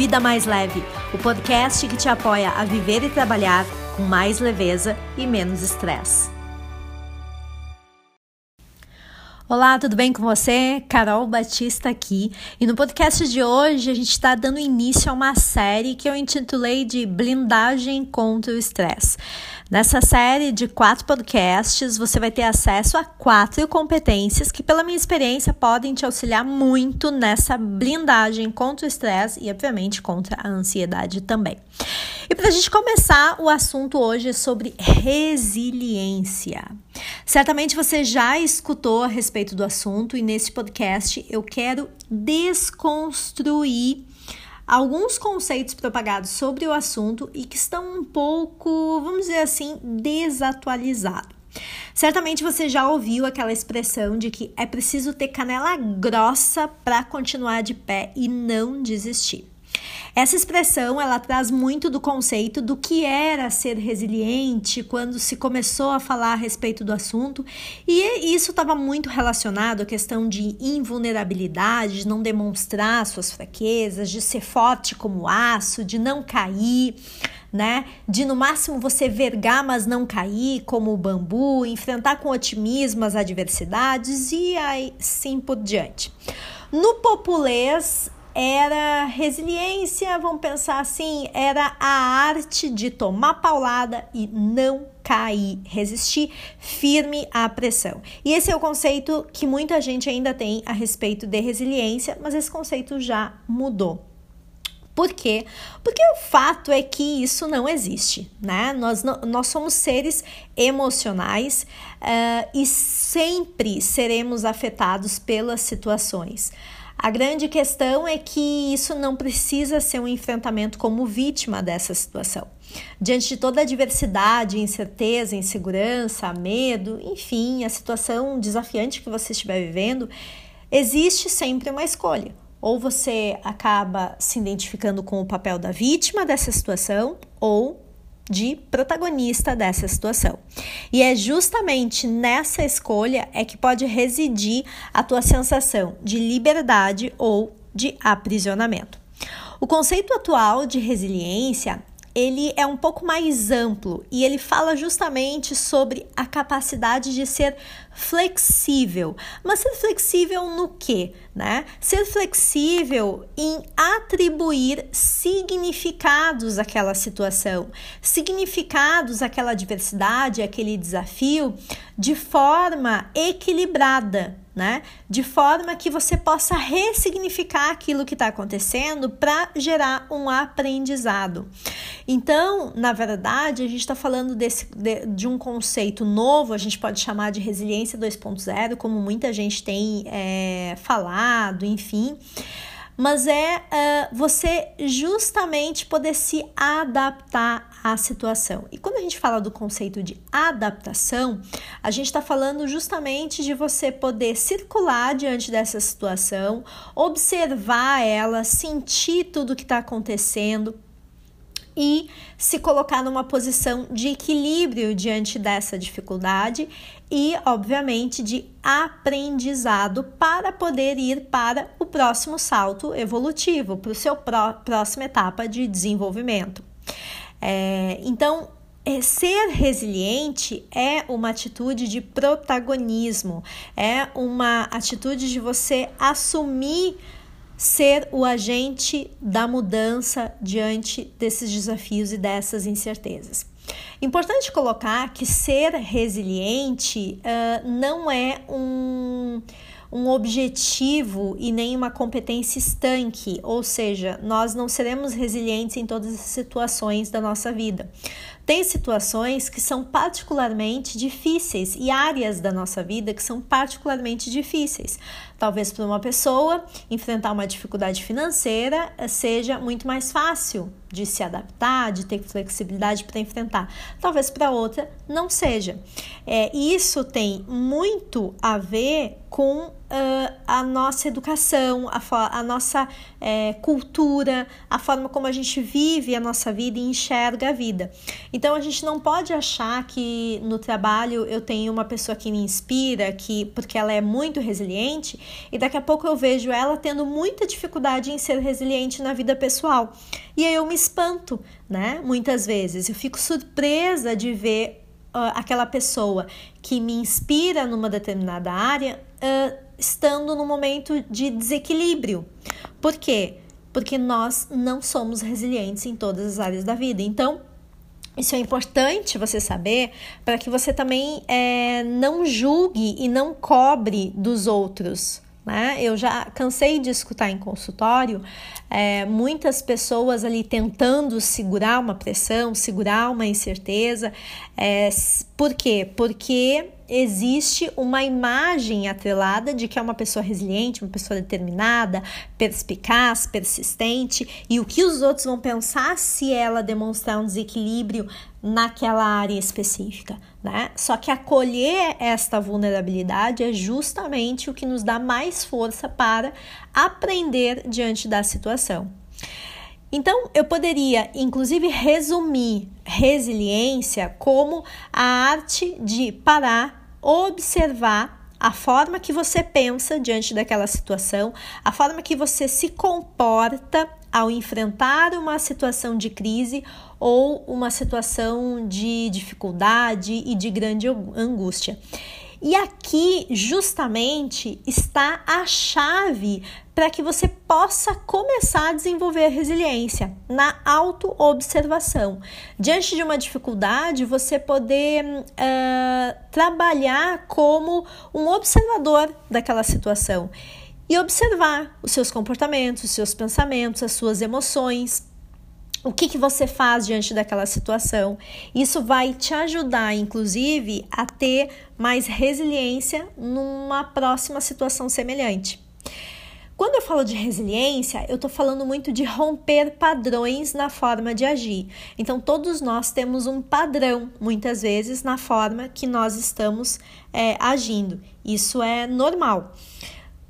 Vida Mais Leve, o podcast que te apoia a viver e trabalhar com mais leveza e menos estresse. Olá, tudo bem com você? Carol Batista aqui. E no podcast de hoje a gente está dando início a uma série que eu intitulei de Blindagem contra o Estresse. Nessa série de quatro podcasts, você vai ter acesso a quatro competências que, pela minha experiência, podem te auxiliar muito nessa blindagem contra o estresse e, obviamente, contra a ansiedade também. E para a gente começar, o assunto hoje é sobre resiliência. Certamente você já escutou a respeito do assunto e nesse podcast eu quero desconstruir alguns conceitos propagados sobre o assunto e que estão um pouco, vamos dizer assim, desatualizados. Certamente você já ouviu aquela expressão de que é preciso ter canela grossa para continuar de pé e não desistir. Essa expressão ela traz muito do conceito do que era ser resiliente quando se começou a falar a respeito do assunto, e isso estava muito relacionado à questão de invulnerabilidade, de não demonstrar suas fraquezas, de ser forte como aço, de não cair, né? De no máximo você vergar, mas não cair, como o bambu, enfrentar com otimismo as adversidades e aí sim por diante. No populês, era resiliência, vamos pensar assim, era a arte de tomar paulada e não cair, resistir firme à pressão. E esse é o conceito que muita gente ainda tem a respeito de resiliência, mas esse conceito já mudou. Por quê? Porque o fato é que isso não existe, né? Nós, nós somos seres emocionais uh, e sempre seremos afetados pelas situações. A grande questão é que isso não precisa ser um enfrentamento como vítima dessa situação. Diante de toda a diversidade, incerteza, insegurança, medo, enfim, a situação desafiante que você estiver vivendo, existe sempre uma escolha. Ou você acaba se identificando com o papel da vítima dessa situação, ou de protagonista dessa situação. E é justamente nessa escolha é que pode residir a tua sensação de liberdade ou de aprisionamento. O conceito atual de resiliência ele é um pouco mais amplo e ele fala justamente sobre a capacidade de ser flexível. Mas ser flexível no quê? Né? Ser flexível em atribuir significados àquela situação, significados àquela adversidade, àquele desafio de forma equilibrada né? De forma que você possa ressignificar aquilo que está acontecendo para gerar um aprendizado. Então, na verdade, a gente está falando desse, de, de, um conceito novo, a gente pode chamar de resiliência 2.0, como muita gente tem é, falado, enfim mas é uh, você justamente poder se adaptar à situação. E quando a gente fala do conceito de adaptação, a gente está falando justamente de você poder circular diante dessa situação, observar ela, sentir tudo que está acontecendo e se colocar numa posição de equilíbrio diante dessa dificuldade e, obviamente, de aprendizado para poder ir para o próximo salto evolutivo, para seu pró próxima etapa de desenvolvimento. É, então, é, ser resiliente é uma atitude de protagonismo, é uma atitude de você assumir ser o agente da mudança diante desses desafios e dessas incertezas. Importante colocar que ser resiliente uh, não é um um objetivo e nem uma competência estanque, ou seja, nós não seremos resilientes em todas as situações da nossa vida. Tem situações que são particularmente difíceis e áreas da nossa vida que são particularmente difíceis. Talvez para uma pessoa enfrentar uma dificuldade financeira seja muito mais fácil de se adaptar, de ter flexibilidade para enfrentar. Talvez para outra não seja. É, isso tem muito a ver com uh, a nossa educação, a, a nossa é, cultura, a forma como a gente vive a nossa vida e enxerga a vida. Então a gente não pode achar que no trabalho eu tenho uma pessoa que me inspira, que porque ela é muito resiliente, e daqui a pouco eu vejo ela tendo muita dificuldade em ser resiliente na vida pessoal. E aí eu me espanto, né? Muitas vezes. Eu fico surpresa de ver uh, aquela pessoa que me inspira numa determinada área uh, estando no momento de desequilíbrio. Por quê? Porque nós não somos resilientes em todas as áreas da vida. Então, isso é importante você saber para que você também é, não julgue e não cobre dos outros. Né? Eu já cansei de escutar em consultório é, muitas pessoas ali tentando segurar uma pressão, segurar uma incerteza. É, por quê? Porque existe uma imagem atrelada de que é uma pessoa resiliente, uma pessoa determinada, perspicaz, persistente, e o que os outros vão pensar se ela demonstrar um desequilíbrio naquela área específica, né? Só que acolher esta vulnerabilidade é justamente o que nos dá mais força para aprender diante da situação. Então, eu poderia, inclusive, resumir resiliência como a arte de parar observar a forma que você pensa diante daquela situação, a forma que você se comporta ao enfrentar uma situação de crise ou uma situação de dificuldade e de grande angústia. E aqui, justamente, está a chave para que você possa começar a desenvolver resiliência na autoobservação. Diante de uma dificuldade, você poder uh, trabalhar como um observador daquela situação e observar os seus comportamentos, os seus pensamentos, as suas emoções o que, que você faz diante daquela situação. Isso vai te ajudar, inclusive, a ter mais resiliência numa próxima situação semelhante. Quando eu falo de resiliência, eu estou falando muito de romper padrões na forma de agir. Então, todos nós temos um padrão, muitas vezes, na forma que nós estamos é, agindo. Isso é normal.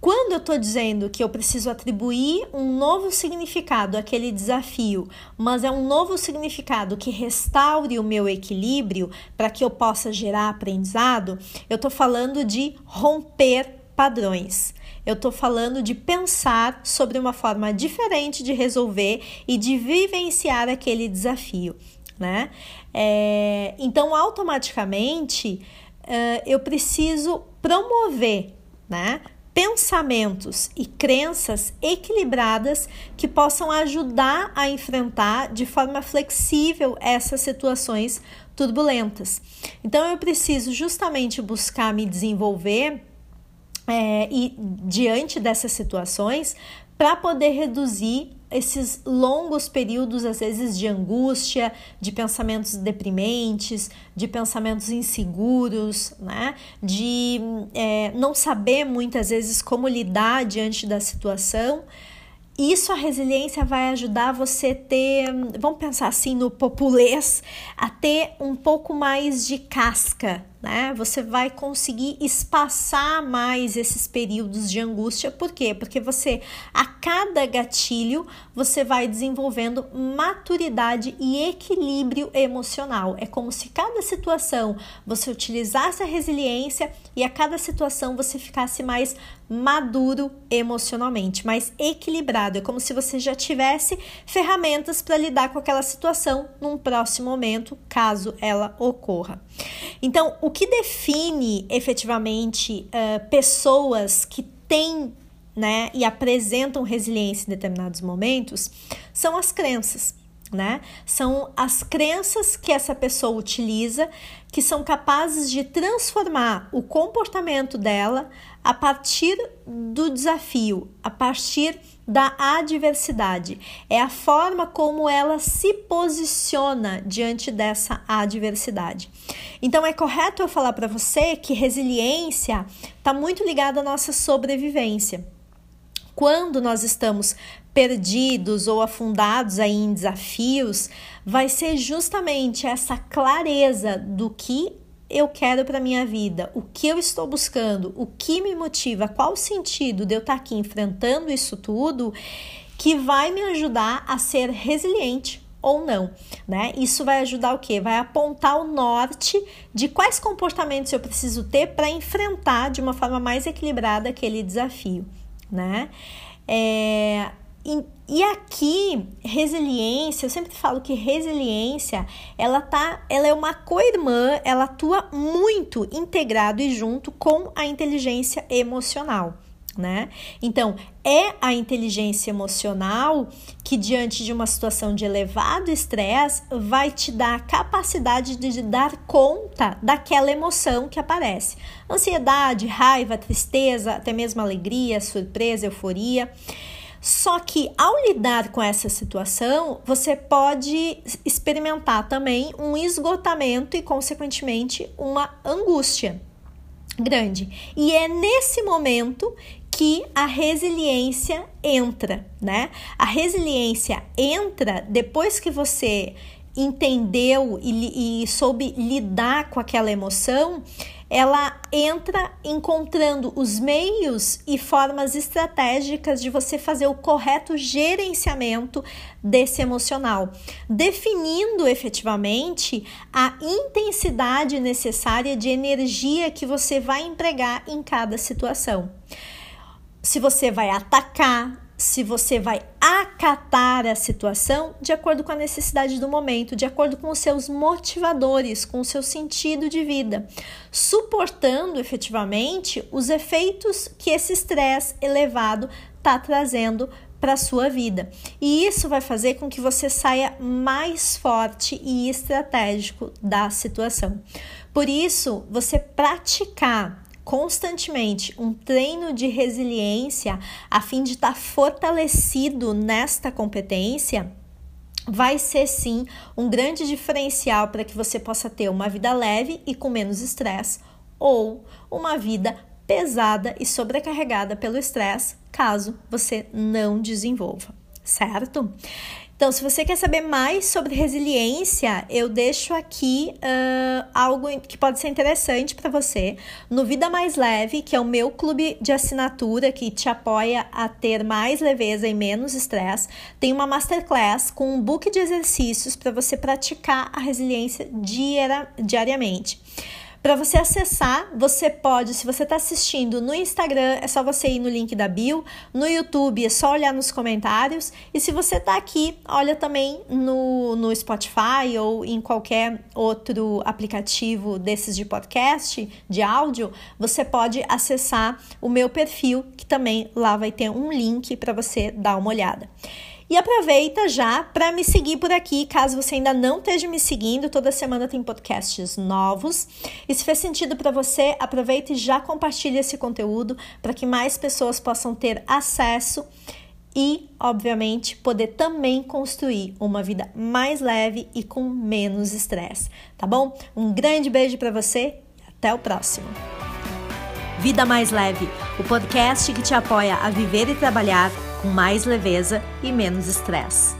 Quando eu estou dizendo que eu preciso atribuir um novo significado àquele desafio, mas é um novo significado que restaure o meu equilíbrio para que eu possa gerar aprendizado, eu estou falando de romper padrões. Eu estou falando de pensar sobre uma forma diferente de resolver e de vivenciar aquele desafio, né? É, então, automaticamente, uh, eu preciso promover, né? Pensamentos e crenças equilibradas que possam ajudar a enfrentar de forma flexível essas situações turbulentas. Então, eu preciso justamente buscar me desenvolver é, e diante dessas situações para poder reduzir esses longos períodos, às vezes, de angústia, de pensamentos deprimentes, de pensamentos inseguros, né? De é, não saber muitas vezes como lidar diante da situação. Isso a resiliência vai ajudar você ter, vamos pensar assim no populês, a ter um pouco mais de casca, né? Você vai conseguir espaçar mais esses períodos de angústia. Por quê? Porque você, a cada gatilho, você vai desenvolvendo maturidade e equilíbrio emocional. É como se cada situação você utilizasse a resiliência e a cada situação você ficasse mais maduro emocionalmente, mais equilibrado. É como se você já tivesse ferramentas para lidar com aquela situação num próximo momento, caso ela ocorra. Então, o que define efetivamente uh, pessoas que têm né, e apresentam resiliência em determinados momentos são as crenças. Né? São as crenças que essa pessoa utiliza que são capazes de transformar o comportamento dela a partir do desafio, a partir da adversidade. É a forma como ela se posiciona diante dessa adversidade. Então é correto eu falar para você que resiliência está muito ligada à nossa sobrevivência. Quando nós estamos perdidos ou afundados aí em desafios, vai ser justamente essa clareza do que eu quero para minha vida, o que eu estou buscando, o que me motiva, qual o sentido de eu estar tá aqui enfrentando isso tudo, que vai me ajudar a ser resiliente ou não, né? Isso vai ajudar o quê? Vai apontar o norte de quais comportamentos eu preciso ter para enfrentar de uma forma mais equilibrada aquele desafio, né? É, e, e, aqui, resiliência, eu sempre falo que resiliência, ela tá, ela é uma co-irmã, ela atua muito integrado e junto com a inteligência emocional né? Então, é a inteligência emocional que, diante de uma situação de elevado estresse, vai te dar a capacidade de dar conta daquela emoção que aparece. Ansiedade, raiva, tristeza, até mesmo alegria, surpresa, euforia. Só que ao lidar com essa situação, você pode experimentar também um esgotamento e, consequentemente, uma angústia grande. E é nesse momento que a resiliência entra, né? A resiliência entra depois que você entendeu e, e soube lidar com aquela emoção, ela entra encontrando os meios e formas estratégicas de você fazer o correto gerenciamento desse emocional, definindo efetivamente a intensidade necessária de energia que você vai empregar em cada situação. Se você vai atacar, se você vai acatar a situação de acordo com a necessidade do momento, de acordo com os seus motivadores, com o seu sentido de vida, suportando efetivamente os efeitos que esse estresse elevado está trazendo para a sua vida. E isso vai fazer com que você saia mais forte e estratégico da situação. Por isso, você praticar constantemente um treino de resiliência a fim de estar tá fortalecido nesta competência, vai ser sim um grande diferencial para que você possa ter uma vida leve e com menos estresse ou uma vida pesada e sobrecarregada pelo estresse, caso você não desenvolva, certo? Então, se você quer saber mais sobre resiliência, eu deixo aqui uh, algo que pode ser interessante para você no Vida Mais Leve, que é o meu clube de assinatura que te apoia a ter mais leveza e menos estresse. Tem uma masterclass com um book de exercícios para você praticar a resiliência diari diariamente. Para você acessar, você pode, se você está assistindo no Instagram, é só você ir no link da bio, no YouTube é só olhar nos comentários, e se você está aqui, olha também no, no Spotify ou em qualquer outro aplicativo desses de podcast, de áudio, você pode acessar o meu perfil, que também lá vai ter um link para você dar uma olhada. E aproveita já para me seguir por aqui, caso você ainda não esteja me seguindo, toda semana tem podcasts novos. E se fez sentido para você, aproveita e já compartilhe esse conteúdo para que mais pessoas possam ter acesso e, obviamente, poder também construir uma vida mais leve e com menos estresse, tá bom? Um grande beijo para você e até o próximo. Vida Mais Leve, o podcast que te apoia a viver e trabalhar com mais leveza e menos estresse.